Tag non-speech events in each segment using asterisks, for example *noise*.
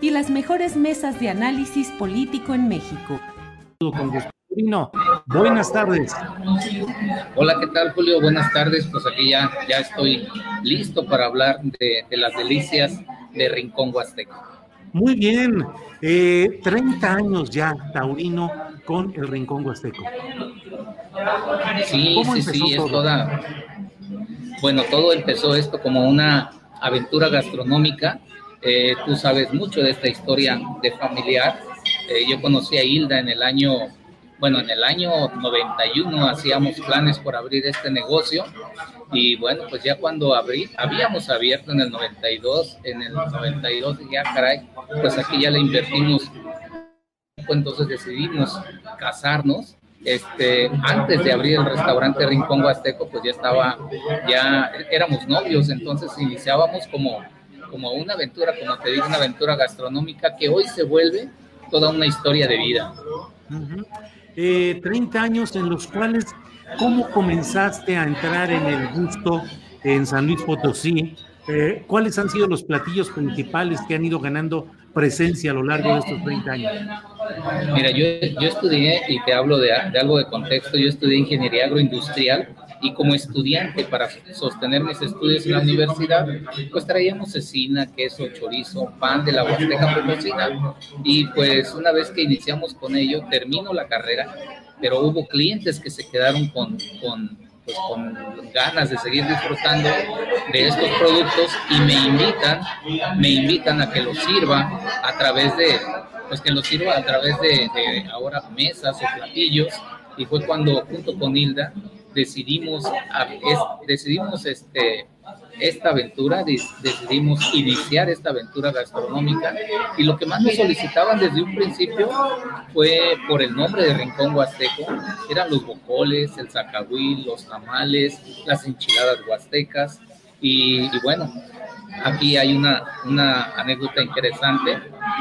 y las mejores mesas de análisis político en México. Buenas tardes. Hola, ¿qué tal, Julio? Buenas tardes. Pues aquí ya, ya estoy listo para hablar de, de las delicias de Rincón Huasteco. Muy bien. Eh, 30 años ya, Taurino, con el Rincón Huasteco. Sí, sí, sí, es toda. Bueno, todo empezó esto como una aventura gastronómica. Eh, tú sabes mucho de esta historia de familiar. Eh, yo conocí a Hilda en el año, bueno, en el año 91 hacíamos planes por abrir este negocio y bueno, pues ya cuando abrí, habíamos abierto en el 92, en el 92 ya caray, pues aquí ya le invertimos, entonces decidimos casarnos este, antes de abrir el restaurante Rincón Huasteco, pues ya estaba, ya éramos novios, entonces iniciábamos como, como una aventura, como te digo, una aventura gastronómica que hoy se vuelve toda una historia de vida. eh, 30 años en los cuales, ¿cómo comenzaste a entrar en el gusto en San Luis Potosí? Eh, ¿Cuáles han sido los platillos principales que han ido ganando presencia a lo largo de estos 30 años? Mira, yo, yo estudié, y te hablo de, de, algo de contexto, yo estudié ingeniería agroindustrial y como estudiante para sostener mis estudios en la universidad, pues traíamos cecina, queso, chorizo, pan de la Huasteca Potosina. Y pues una vez que iniciamos con ello, termino la carrera, pero hubo clientes que se quedaron con, con pues con ganas de seguir disfrutando de estos productos y me invitan, me invitan a que los sirva a través de, pues que los sirva a través de, de ahora mesas o platillos. Y fue cuando junto con Hilda decidimos, es, decidimos este, esta aventura, decidimos iniciar esta aventura gastronómica y lo que más nos solicitaban desde un principio fue por el nombre de Rincón Huasteco, eran los bocoles, el zacahuil, los tamales, las enchiladas huastecas y, y bueno, aquí hay una, una anécdota interesante,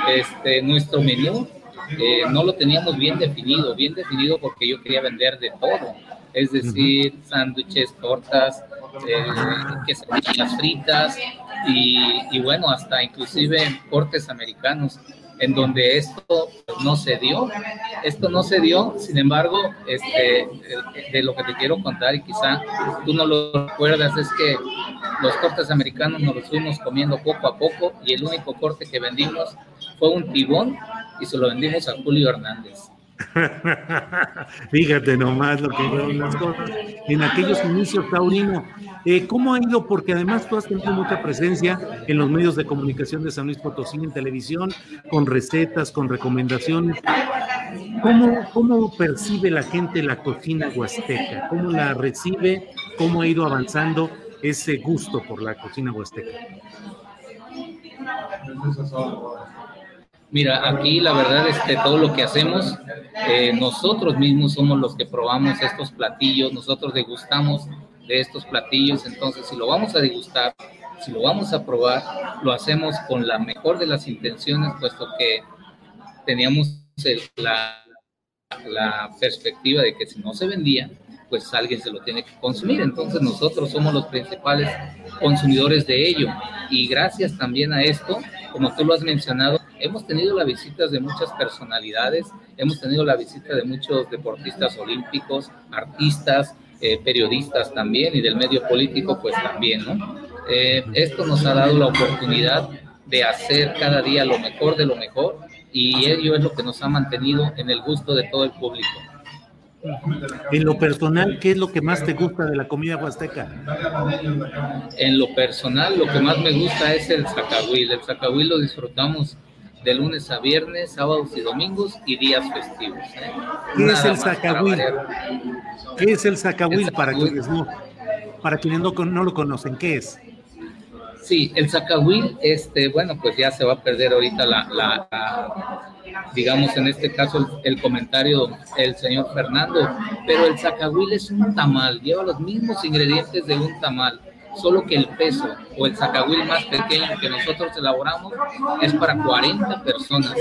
este, nuestro menú eh, no lo teníamos bien definido, bien definido porque yo quería vender de todo, es decir, uh -huh. sándwiches, tortas, eh, quesadillas fritas y, y, bueno, hasta inclusive cortes americanos, en donde esto no se dio, esto no se dio, sin embargo, este, de lo que te quiero contar y quizá tú no lo recuerdas es que los cortes americanos nos los fuimos comiendo poco a poco y el único corte que vendimos fue un tibón y se lo vendimos a Julio Hernández. *laughs* Fíjate nomás lo que fueron las cosas en aquellos inicios, Taurino. Eh, ¿Cómo ha ido? Porque además tú has tenido mucha presencia en los medios de comunicación de San Luis Potosí, en televisión, con recetas, con recomendaciones. ¿Cómo, ¿Cómo percibe la gente la cocina huasteca? ¿Cómo la recibe? ¿Cómo ha ido avanzando ese gusto por la cocina huasteca? Mira, aquí la verdad es que todo lo que hacemos, eh, nosotros mismos somos los que probamos estos platillos, nosotros degustamos de estos platillos, entonces si lo vamos a degustar, si lo vamos a probar, lo hacemos con la mejor de las intenciones, puesto que teníamos la, la perspectiva de que si no se vendía, pues alguien se lo tiene que consumir. Entonces nosotros somos los principales consumidores de ello. Y gracias también a esto, como tú lo has mencionado, hemos tenido las visitas de muchas personalidades, hemos tenido la visita de muchos deportistas olímpicos, artistas, eh, periodistas también y del medio político pues también, ¿no? Eh, esto nos ha dado la oportunidad de hacer cada día lo mejor de lo mejor y ello es lo que nos ha mantenido en el gusto de todo el público. En lo personal, ¿qué es lo que más te gusta de la comida huasteca? En lo personal, lo que más me gusta es el zacahuil. El zacahuil lo disfrutamos de lunes a viernes, sábados y domingos y días festivos. ¿eh? ¿Qué es el zacahuil? ¿Qué es el zacahuil para quienes no, para quienes no, no lo conocen? ¿Qué es? Sí, el zacahuil, este, bueno, pues ya se va a perder ahorita la, digamos en este caso el, comentario del señor Fernando, pero el zacahuil es un tamal, lleva los mismos ingredientes de un tamal, solo que el peso o el zacahuil más pequeño que nosotros elaboramos es para 40 personas.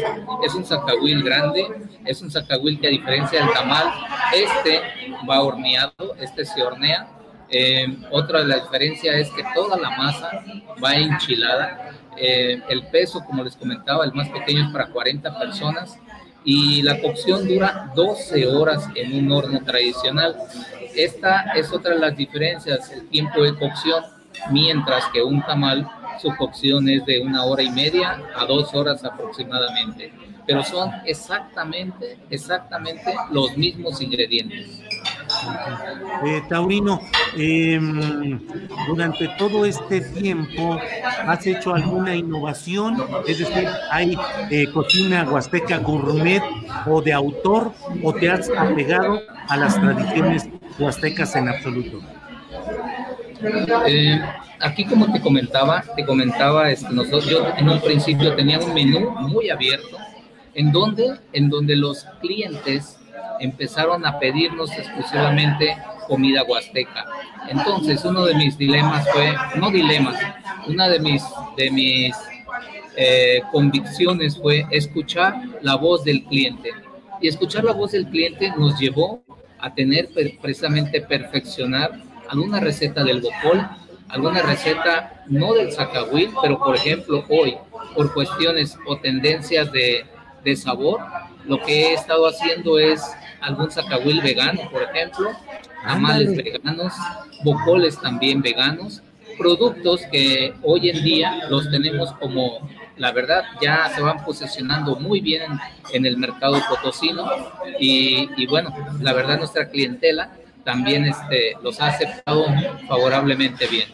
Es un zacahuil grande, es un zacahuil que a diferencia del tamal, este va horneado, este se hornea eh, otra de la diferencia es que toda la masa va enchilada. Eh, el peso, como les comentaba, el más pequeño es para 40 personas y la cocción dura 12 horas en un horno tradicional. Esta es otra de las diferencias, el tiempo de cocción, mientras que un tamal, su cocción es de una hora y media a dos horas aproximadamente, pero son exactamente, exactamente los mismos ingredientes. Eh, Taurino, em, durante todo este tiempo, ¿has hecho alguna innovación? Es decir, ¿hay eh, cocina huasteca gourmet o de autor o te has apegado a las tradiciones huastecas en absoluto? Eh, aquí como te comentaba, te comentaba, este, nosotros, yo en un principio tenía un menú muy abierto, en donde, en donde los clientes empezaron a pedirnos exclusivamente comida huasteca. Entonces, uno de mis dilemas fue, no dilemas, una de mis, de mis eh, convicciones fue escuchar la voz del cliente. Y escuchar la voz del cliente nos llevó a tener precisamente perfeccionar alguna receta del bocol, alguna receta no del zacahuil, pero por ejemplo hoy, por cuestiones o tendencias de, de sabor, lo que he estado haciendo es algún zacahuil vegano, por ejemplo, tamales veganos, bocoles también veganos, productos que hoy en día los tenemos como, la verdad, ya se van posicionando muy bien en, el mercado potosino y, y, bueno, la verdad nuestra clientela también este, los ha aceptado favorablemente bien.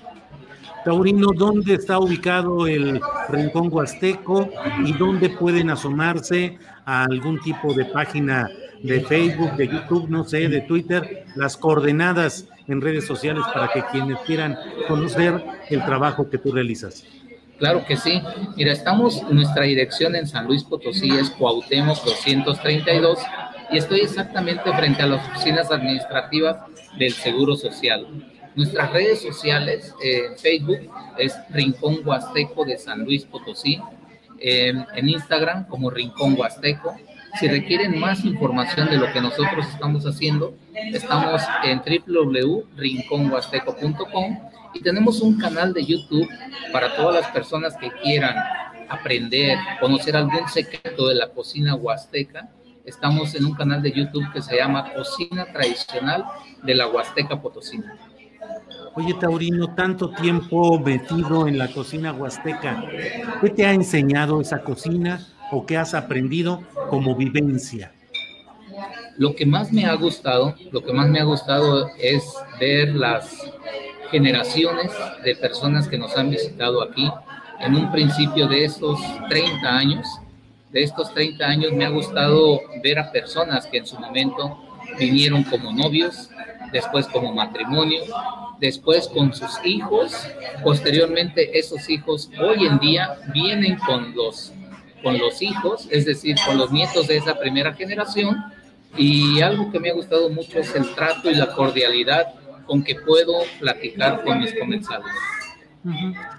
Taurino, ¿dónde está ubicado el Rincón Huasteco y dónde pueden asomarse a algún tipo de página de Facebook, de YouTube, no sé, de Twitter, las coordenadas en redes sociales para que quienes quieran conocer el trabajo que tú realizas. Claro que sí. Mira, estamos, nuestra dirección en San Luis Potosí es Cuauhtémoc 232 y estoy exactamente frente a las oficinas administrativas del Seguro Social. Nuestras redes sociales, eh, Facebook es Rincón Huasteco de San Luis Potosí, en Instagram como Rincón Huasteco, si requieren más información de lo que nosotros estamos haciendo, estamos en www.rinconhuasteco.com y tenemos un canal de YouTube para todas las personas que quieran aprender, conocer algún secreto de la cocina huasteca. Estamos en un canal de YouTube que se llama Cocina Tradicional de la Huasteca Potosina. Oye, Taurino, tanto tiempo metido en la cocina huasteca, ¿qué te ha enseñado esa cocina? o qué has aprendido como vivencia? Lo que más me ha gustado, lo que más me ha gustado es ver las generaciones de personas que nos han visitado aquí. En un principio de estos 30 años, de estos 30 años me ha gustado ver a personas que en su momento vinieron como novios, después como matrimonio, después con sus hijos, posteriormente esos hijos hoy en día vienen con los con los hijos, es decir, con los nietos de esa primera generación. Y algo que me ha gustado mucho es el trato y la cordialidad con que puedo platicar con mis comensales.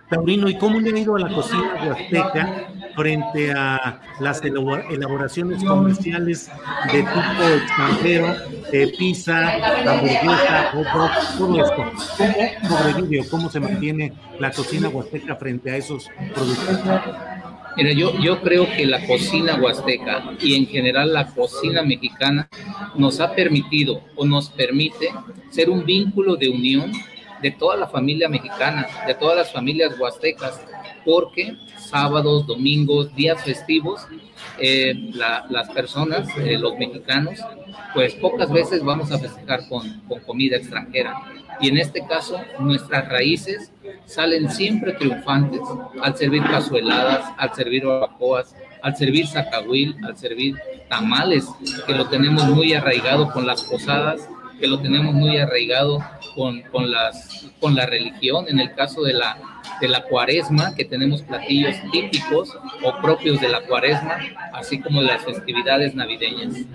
Taurino, ¿y cómo le ha ido a la cocina huasteca frente a las elaboraciones comerciales de tipo extranjero, eh, pizza, hamburguesa, todo esto. ¿Cómo sobrevive cómo se mantiene la cocina huasteca frente a esos productos? Mira, yo, yo creo que la cocina huasteca y en general la cocina mexicana nos ha permitido o nos permite ser un vínculo de unión de toda la familia mexicana, de todas las familias huastecas, porque sábados, domingos, días festivos, eh, las personas, eh, los mexicanos, pues pocas veces vamos a festejar con, con comida extranjera. Y en este caso, nuestras raíces salen siempre triunfantes al servir cazueladas, al servir barbacoas, al servir zacahuil, al servir tamales, que lo tenemos muy arraigado con las posadas, que lo tenemos muy arraigado con, con, las, con la religión, en el caso de la, de la cuaresma, que tenemos platillos típicos o propios de la cuaresma, así como de las festividades navideñas.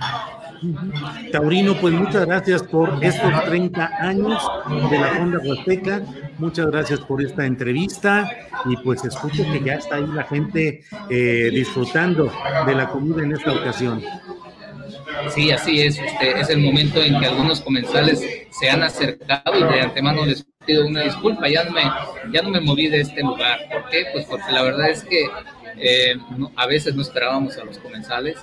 Taurino, pues muchas gracias por estos 30 años de la Fonda Huasteca, muchas gracias por esta entrevista y pues escucho que ya está ahí la gente eh, disfrutando de la comida en esta ocasión. Sí, así es. Este, es el momento en que algunos comensales se han acercado y de antemano les pido una disculpa. Ya no me, ya no me moví de este lugar. ¿Por qué? Pues porque la verdad es que eh, a veces no esperábamos a los comensales.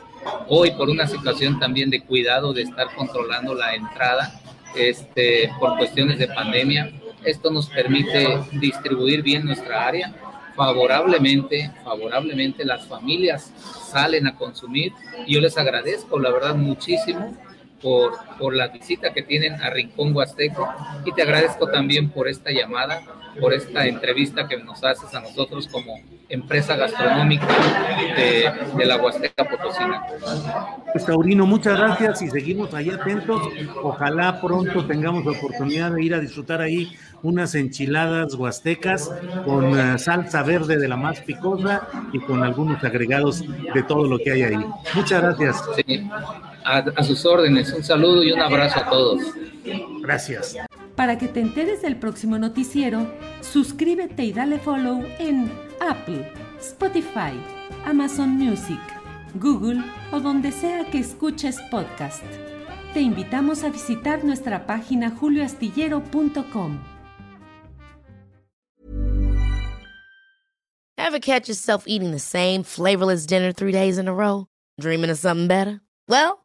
Hoy por una situación también de cuidado de estar controlando la entrada este, por cuestiones de pandemia, esto nos permite distribuir bien nuestra área favorablemente, favorablemente las familias salen a consumir. Yo les agradezco, la verdad, muchísimo por, por la visita que tienen a Rincón Huasteco. Y te agradezco también por esta llamada, por esta entrevista que nos haces a nosotros como empresa gastronómica de, de la Huasteca Potosina. Pues Taurino, muchas gracias y seguimos ahí atentos. Ojalá pronto tengamos la oportunidad de ir a disfrutar ahí unas enchiladas huastecas con eh, salsa verde de la más picosa y con algunos agregados de todo lo que hay ahí. Muchas gracias. A, a sus órdenes, un saludo y un abrazo a todos. Gracias. Para que te enteres del próximo noticiero, suscríbete y dale follow en Apple, Spotify, Amazon Music, Google o donde sea que escuches podcast. Te invitamos a visitar nuestra página julioastillero.com. Ever catch yourself eating the same flavorless dinner three days in a row? Dreaming of something better? Well,